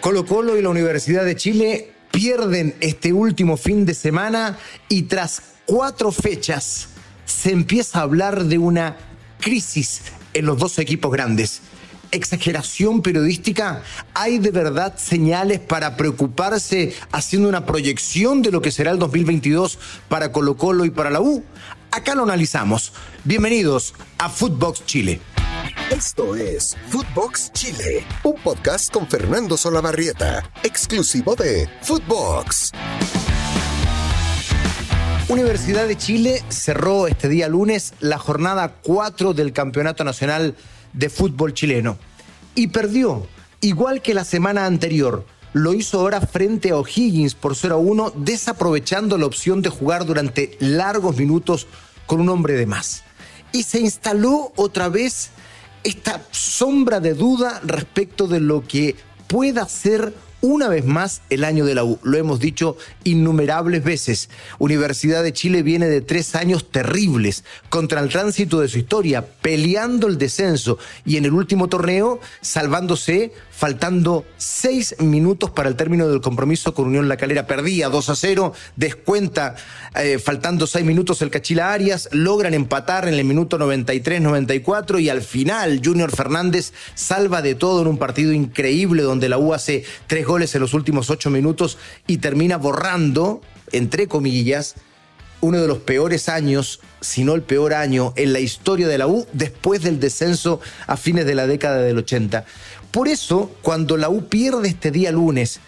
Colo Colo y la Universidad de Chile pierden este último fin de semana y tras cuatro fechas se empieza a hablar de una crisis en los dos equipos grandes. ¿Exageración periodística? ¿Hay de verdad señales para preocuparse haciendo una proyección de lo que será el 2022 para Colo Colo y para la U? Acá lo analizamos. Bienvenidos a Footbox Chile. Esto es Footbox Chile, un podcast con Fernando Solabarrieta, exclusivo de Footbox. Universidad de Chile cerró este día lunes la jornada 4 del Campeonato Nacional de Fútbol chileno y perdió, igual que la semana anterior. Lo hizo ahora frente a O'Higgins por 0 a 1, desaprovechando la opción de jugar durante largos minutos con un hombre de más. Y se instaló otra vez esta sombra de duda respecto de lo que pueda ser una vez más el año de la U. Lo hemos dicho innumerables veces. Universidad de Chile viene de tres años terribles contra el tránsito de su historia, peleando el descenso y en el último torneo salvándose faltando seis minutos para el término del compromiso con Unión La Calera. Perdía 2 a 0, descuenta eh, faltando seis minutos el Cachila Arias, logran empatar en el minuto 93-94 y al final Junior Fernández salva de todo en un partido increíble donde la U hace tres goles en los últimos ocho minutos y termina borrando, entre comillas, uno de los peores años, si no el peor año en la historia de la U después del descenso a fines de la década del 80. Por eso, cuando la U pierde este día lunes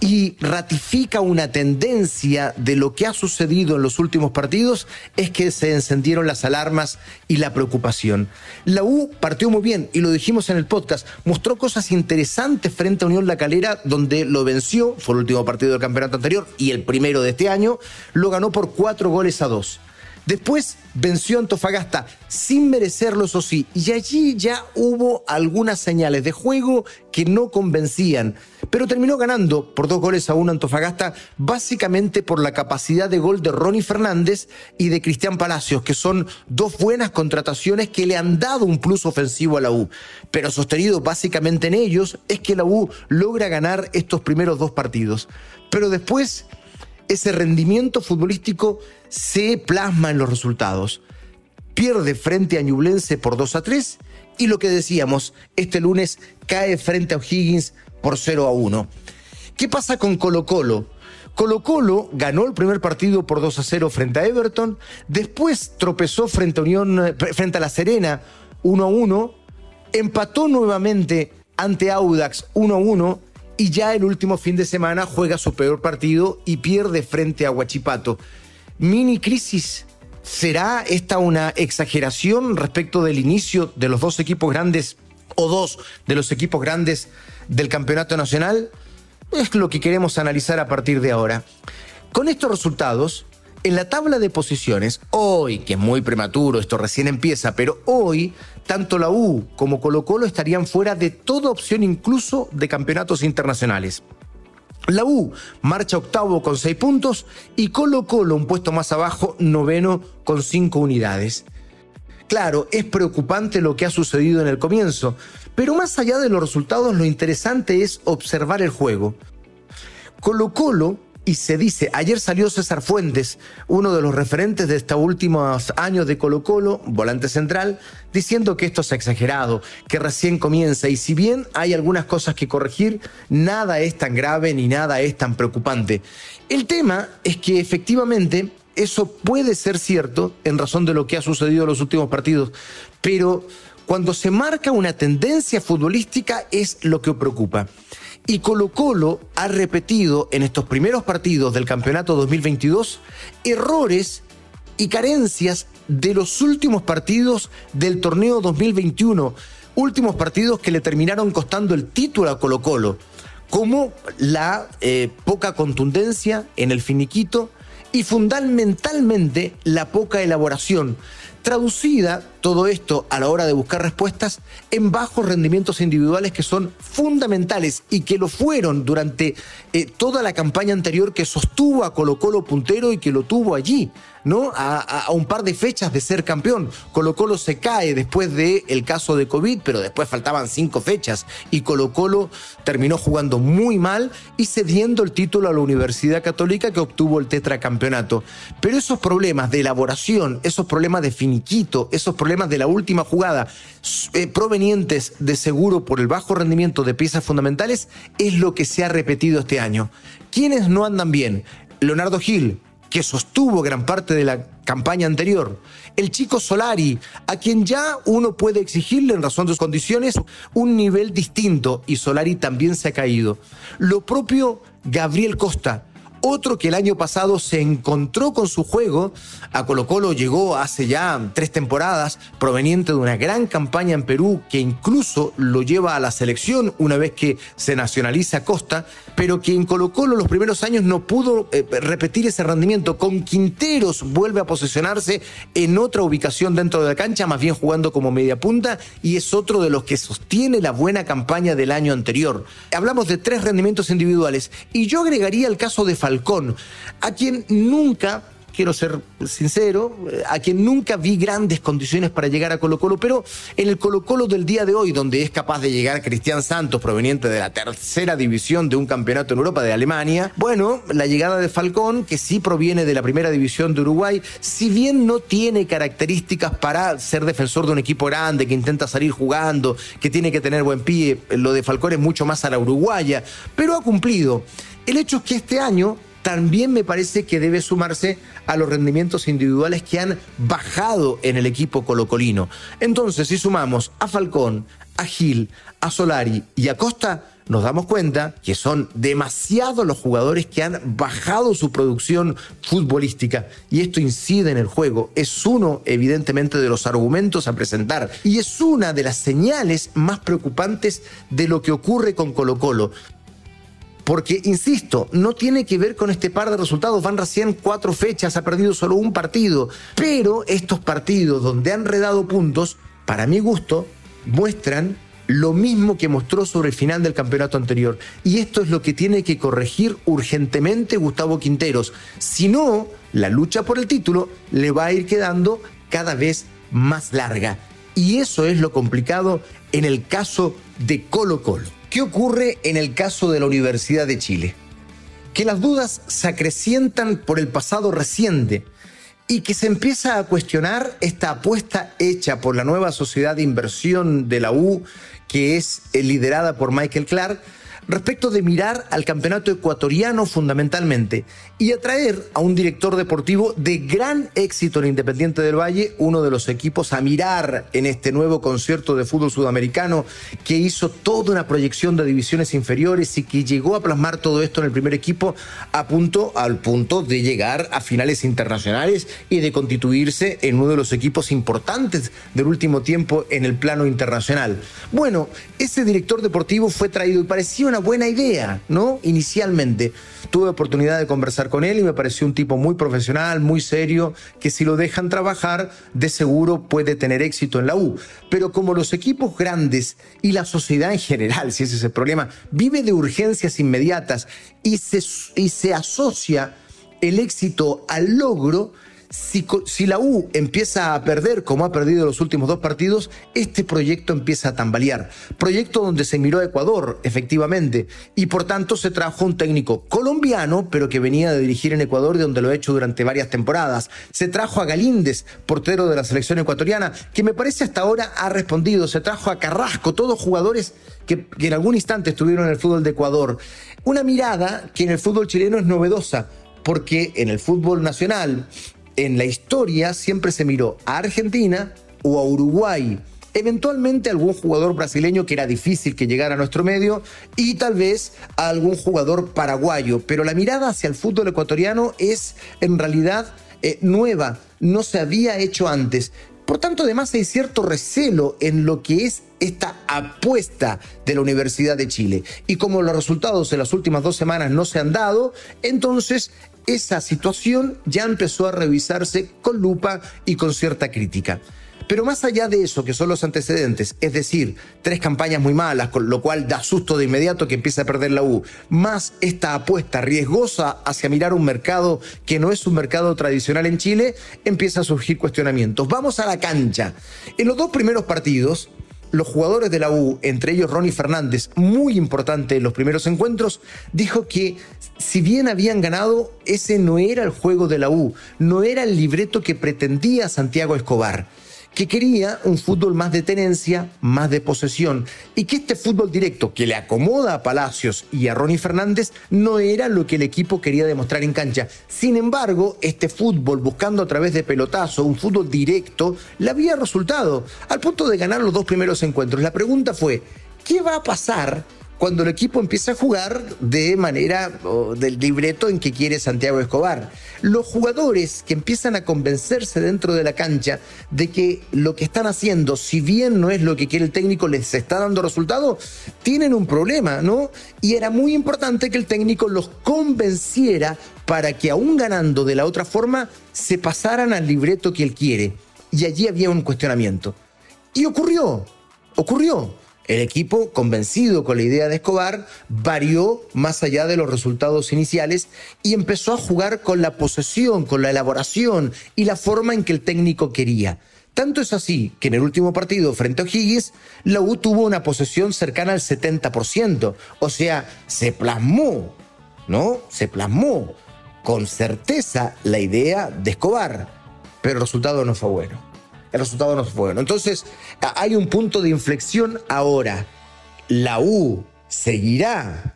y ratifica una tendencia de lo que ha sucedido en los últimos partidos, es que se encendieron las alarmas y la preocupación. La U partió muy bien, y lo dijimos en el podcast, mostró cosas interesantes frente a Unión La Calera, donde lo venció, fue el último partido del campeonato anterior y el primero de este año, lo ganó por cuatro goles a dos. Después venció Antofagasta sin merecerlo, eso sí, y allí ya hubo algunas señales de juego que no convencían, pero terminó ganando por dos goles a uno Antofagasta, básicamente por la capacidad de gol de Ronnie Fernández y de Cristian Palacios, que son dos buenas contrataciones que le han dado un plus ofensivo a la U. Pero sostenido básicamente en ellos es que la U logra ganar estos primeros dos partidos. Pero después ese rendimiento futbolístico se plasma en los resultados. Pierde frente a Ñublense por 2 a 3 y lo que decíamos, este lunes cae frente a O'Higgins por 0 a 1. ¿Qué pasa con Colo Colo? Colo Colo ganó el primer partido por 2 a 0 frente a Everton, después tropezó frente a, Unión, frente a La Serena 1 a 1, empató nuevamente ante Audax 1 a 1 y ya el último fin de semana juega su peor partido y pierde frente a Huachipato mini crisis. ¿Será esta una exageración respecto del inicio de los dos equipos grandes o dos de los equipos grandes del campeonato nacional? Es lo que queremos analizar a partir de ahora. Con estos resultados, en la tabla de posiciones, hoy, que es muy prematuro, esto recién empieza, pero hoy, tanto la U como Colo Colo estarían fuera de toda opción incluso de campeonatos internacionales. La U marcha octavo con seis puntos y Colo Colo, un puesto más abajo, noveno con cinco unidades. Claro, es preocupante lo que ha sucedido en el comienzo, pero más allá de los resultados, lo interesante es observar el juego. Colo Colo y se dice, ayer salió César Fuentes, uno de los referentes de estos últimos años de Colo Colo, volante central, diciendo que esto es exagerado, que recién comienza y si bien hay algunas cosas que corregir, nada es tan grave ni nada es tan preocupante. El tema es que efectivamente eso puede ser cierto en razón de lo que ha sucedido en los últimos partidos, pero cuando se marca una tendencia futbolística es lo que preocupa. Y Colo Colo ha repetido en estos primeros partidos del campeonato 2022 errores y carencias de los últimos partidos del torneo 2021, últimos partidos que le terminaron costando el título a Colo Colo, como la eh, poca contundencia en el finiquito y fundamentalmente la poca elaboración, Traducida todo esto a la hora de buscar respuestas en bajos rendimientos individuales que son fundamentales y que lo fueron durante eh, toda la campaña anterior que sostuvo a Colo Colo puntero y que lo tuvo allí. ¿no? A, un par de fechas de ser campeón. Colo Colo se cae después del caso de COVID, pero después faltaban cinco fechas y Colo Colo terminó jugando muy mal y cediendo el título a la Universidad Católica que obtuvo el tetracampeonato. Pero esos problemas de elaboración, esos problemas de finiquito, esos problemas de la última jugada, eh, provenientes de seguro por el bajo rendimiento de piezas fundamentales, es lo que se ha repetido este año. ¿Quiénes no andan bien? Leonardo Gil, que sostuvo gran parte de la campaña anterior. El chico Solari, a quien ya uno puede exigirle en razón de sus condiciones un nivel distinto y Solari también se ha caído. Lo propio Gabriel Costa, otro que el año pasado se encontró con su juego, a Colo Colo llegó hace ya tres temporadas, proveniente de una gran campaña en Perú que incluso lo lleva a la selección una vez que se nacionaliza Costa, pero que en Colo Colo los primeros años no pudo eh, repetir ese rendimiento. Con Quinteros vuelve a posicionarse en otra ubicación dentro de la cancha, más bien jugando como media punta, y es otro de los que sostiene la buena campaña del año anterior. Hablamos de tres rendimientos individuales, y yo agregaría el caso de Falcón, a quien nunca quiero ser sincero, a quien nunca vi grandes condiciones para llegar a Colo Colo, pero en el Colo Colo del día de hoy, donde es capaz de llegar Cristian Santos, proveniente de la tercera división de un campeonato en Europa de Alemania, bueno, la llegada de Falcón, que sí proviene de la primera división de Uruguay, si bien no tiene características para ser defensor de un equipo grande, que intenta salir jugando, que tiene que tener buen pie, lo de Falcón es mucho más a la uruguaya, pero ha cumplido. El hecho es que este año también me parece que debe sumarse a los rendimientos individuales que han bajado en el equipo colocolino. Entonces, si sumamos a Falcón, a Gil, a Solari y a Costa, nos damos cuenta que son demasiados los jugadores que han bajado su producción futbolística y esto incide en el juego. Es uno, evidentemente, de los argumentos a presentar y es una de las señales más preocupantes de lo que ocurre con Colo Colo. Porque, insisto, no tiene que ver con este par de resultados. Van recién cuatro fechas, ha perdido solo un partido. Pero estos partidos donde han redado puntos, para mi gusto, muestran lo mismo que mostró sobre el final del campeonato anterior. Y esto es lo que tiene que corregir urgentemente Gustavo Quinteros. Si no, la lucha por el título le va a ir quedando cada vez más larga. Y eso es lo complicado en el caso de Colo Colo. ¿Qué ocurre en el caso de la Universidad de Chile? Que las dudas se acrecientan por el pasado reciente y que se empieza a cuestionar esta apuesta hecha por la nueva sociedad de inversión de la U, que es liderada por Michael Clark, respecto de mirar al campeonato ecuatoriano fundamentalmente y atraer a un director deportivo de gran éxito en Independiente del Valle, uno de los equipos a mirar en este nuevo concierto de fútbol sudamericano que hizo toda una proyección de divisiones inferiores y que llegó a plasmar todo esto en el primer equipo a punto al punto de llegar a finales internacionales y de constituirse en uno de los equipos importantes del último tiempo en el plano internacional. Bueno, ese director deportivo fue traído y parecía una buena idea, ¿no? Inicialmente. Tuve oportunidad de conversar con él y me pareció un tipo muy profesional, muy serio, que si lo dejan trabajar, de seguro puede tener éxito en la U. Pero como los equipos grandes y la sociedad en general, si ese es el problema, vive de urgencias inmediatas y se, y se asocia el éxito al logro, si, la U empieza a perder como ha perdido los últimos dos partidos, este proyecto empieza a tambalear. Proyecto donde se miró a Ecuador, efectivamente, y por tanto se trajo un técnico colombiano, pero que venía de dirigir en Ecuador, de donde lo ha hecho durante varias temporadas. Se trajo a Galíndez, portero de la selección ecuatoriana, que me parece hasta ahora ha respondido. Se trajo a Carrasco, todos jugadores que, que en algún instante estuvieron en el fútbol de Ecuador. Una mirada que en el fútbol chileno es novedosa, porque en el fútbol nacional en la historia siempre se miró a Argentina o a Uruguay. Eventualmente algún jugador brasileño que era difícil que llegara a nuestro medio y tal vez a algún jugador paraguayo. Pero la mirada hacia el fútbol ecuatoriano es en realidad eh, nueva, no se había hecho antes. Por tanto, además hay cierto recelo en lo que es esta apuesta de la Universidad de Chile. Y como los resultados en las últimas dos semanas no se han dado, entonces esa situación ya empezó a revisarse con lupa y con cierta crítica. Pero más allá de eso, que son los antecedentes, es decir, tres campañas muy malas, con lo cual da susto de inmediato que empiece a perder la U, más esta apuesta riesgosa hacia mirar un mercado que no es un mercado tradicional en Chile, empieza a surgir cuestionamientos. Vamos a la cancha. En los dos primeros partidos, los jugadores de la U, entre ellos Ronnie Fernández, muy importante en los primeros encuentros, dijo que si bien habían ganado, ese no era el juego de la U, no era el libreto que pretendía Santiago Escobar que quería un fútbol más de tenencia, más de posesión, y que este fútbol directo que le acomoda a Palacios y a Ronnie Fernández no era lo que el equipo quería demostrar en cancha. Sin embargo, este fútbol buscando a través de pelotazo, un fútbol directo, le había resultado, al punto de ganar los dos primeros encuentros. La pregunta fue, ¿qué va a pasar cuando el equipo empieza a jugar de manera del libreto en que quiere Santiago Escobar. Los jugadores que empiezan a convencerse dentro de la cancha de que lo que están haciendo, si bien no es lo que quiere el técnico, les está dando resultado, tienen un problema, ¿no? Y era muy importante que el técnico los convenciera para que aún ganando de la otra forma, se pasaran al libreto que él quiere. Y allí había un cuestionamiento. Y ocurrió, ocurrió. El equipo, convencido con la idea de Escobar, varió más allá de los resultados iniciales y empezó a jugar con la posesión, con la elaboración y la forma en que el técnico quería. Tanto es así que en el último partido frente a O'Higgins, la U tuvo una posesión cercana al 70%. O sea, se plasmó, ¿no? Se plasmó con certeza la idea de Escobar, pero el resultado no fue bueno el resultado no fue bueno. Entonces, hay un punto de inflexión ahora. La U seguirá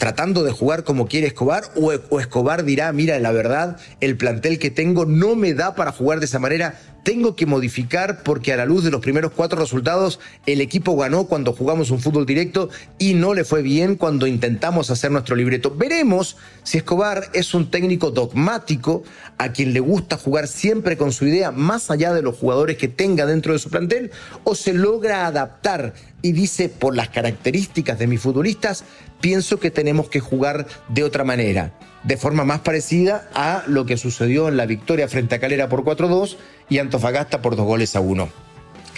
tratando de jugar como quiere Escobar o, Escobar dirá, mira, la verdad, el plantel que tengo no me da para jugar de esa manera, tengo que modificar porque a la luz de los primeros cuatro resultados el equipo ganó cuando jugamos un fútbol directo y no le fue bien cuando intentamos hacer nuestro libreto. Veremos si Escobar es un técnico dogmático a quien le gusta jugar siempre con su idea más allá de los jugadores que tenga dentro de su plantel o se logra adaptar y dice por las características de mis futbolistas pienso que tenemos que jugar de otra manera de forma más parecida a lo que sucedió en la victoria frente a Calera por 4-2 y Antofagasta por dos goles a uno.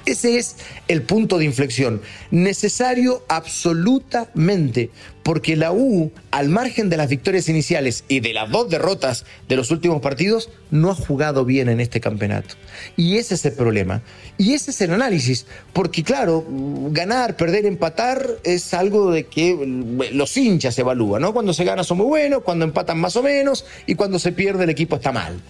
Ese es el punto de inflexión, necesario absolutamente, porque la U, al margen de las victorias iniciales y de las dos derrotas de los últimos partidos, no ha jugado bien en este campeonato. Y ese es el problema. Y ese es el análisis, porque claro, ganar, perder, empatar es algo de que los hinchas evalúan, ¿no? Cuando se gana son muy buenos, cuando empatan más o menos, y cuando se pierde el equipo está mal.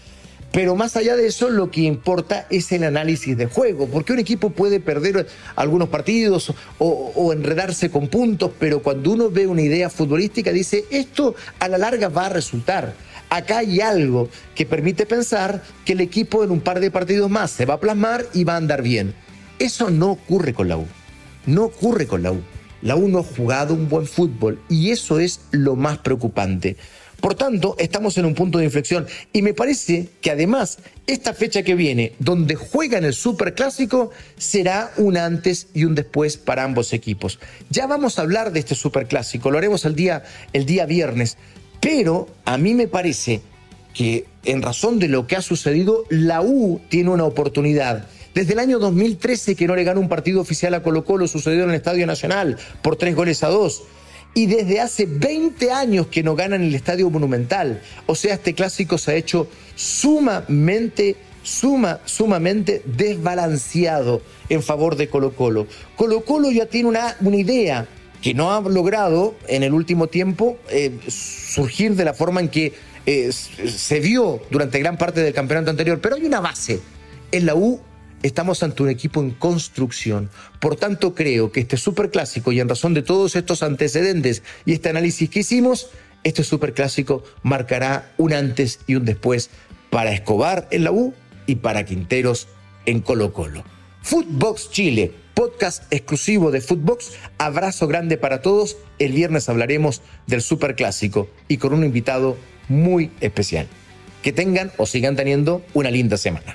Pero más allá de eso, lo que importa es el análisis de juego, porque un equipo puede perder algunos partidos o, enredarse con puntos, pero cuando uno ve una idea futbolística dice, esto a la larga va a resultar. Acá hay algo que permite pensar que el equipo en un par de partidos más se va a plasmar y va a andar bien. Eso no ocurre con la U. No ocurre con la U. La U no ha jugado un buen fútbol y eso es lo más preocupante. Por tanto, estamos en un punto de inflexión y me parece que además esta fecha que viene, donde juegan el Superclásico, será un antes y un después para ambos equipos. Ya vamos a hablar de este Superclásico, lo haremos el día, el día viernes, pero a mí me parece que en razón de lo que ha sucedido, la U tiene una oportunidad. Desde el año 2013 que no le gana un partido oficial a Colo Colo, sucedió en el Estadio Nacional por tres goles a dos y desde hace 20 años que no ganan el Estadio Monumental. O sea, este clásico se ha hecho sumamente, suma, sumamente desbalanceado en favor de Colo Colo. Colo Colo ya tiene una, una idea que no ha logrado en el último tiempo eh, surgir de la forma en que eh, se vio durante gran parte del campeonato anterior, pero hay una base. En la U estamos ante un equipo en construcción. Por tanto, creo que este superclásico, y en razón de todos estos antecedentes y este análisis que hicimos, este superclásico marcará un antes y un después para Escobar en la U y para Quinteros en Colo Colo. Footbox Chile, podcast exclusivo de Footbox. Abrazo grande para todos. El viernes hablaremos del superclásico y con un invitado muy especial. Que tengan o sigan teniendo una linda semana.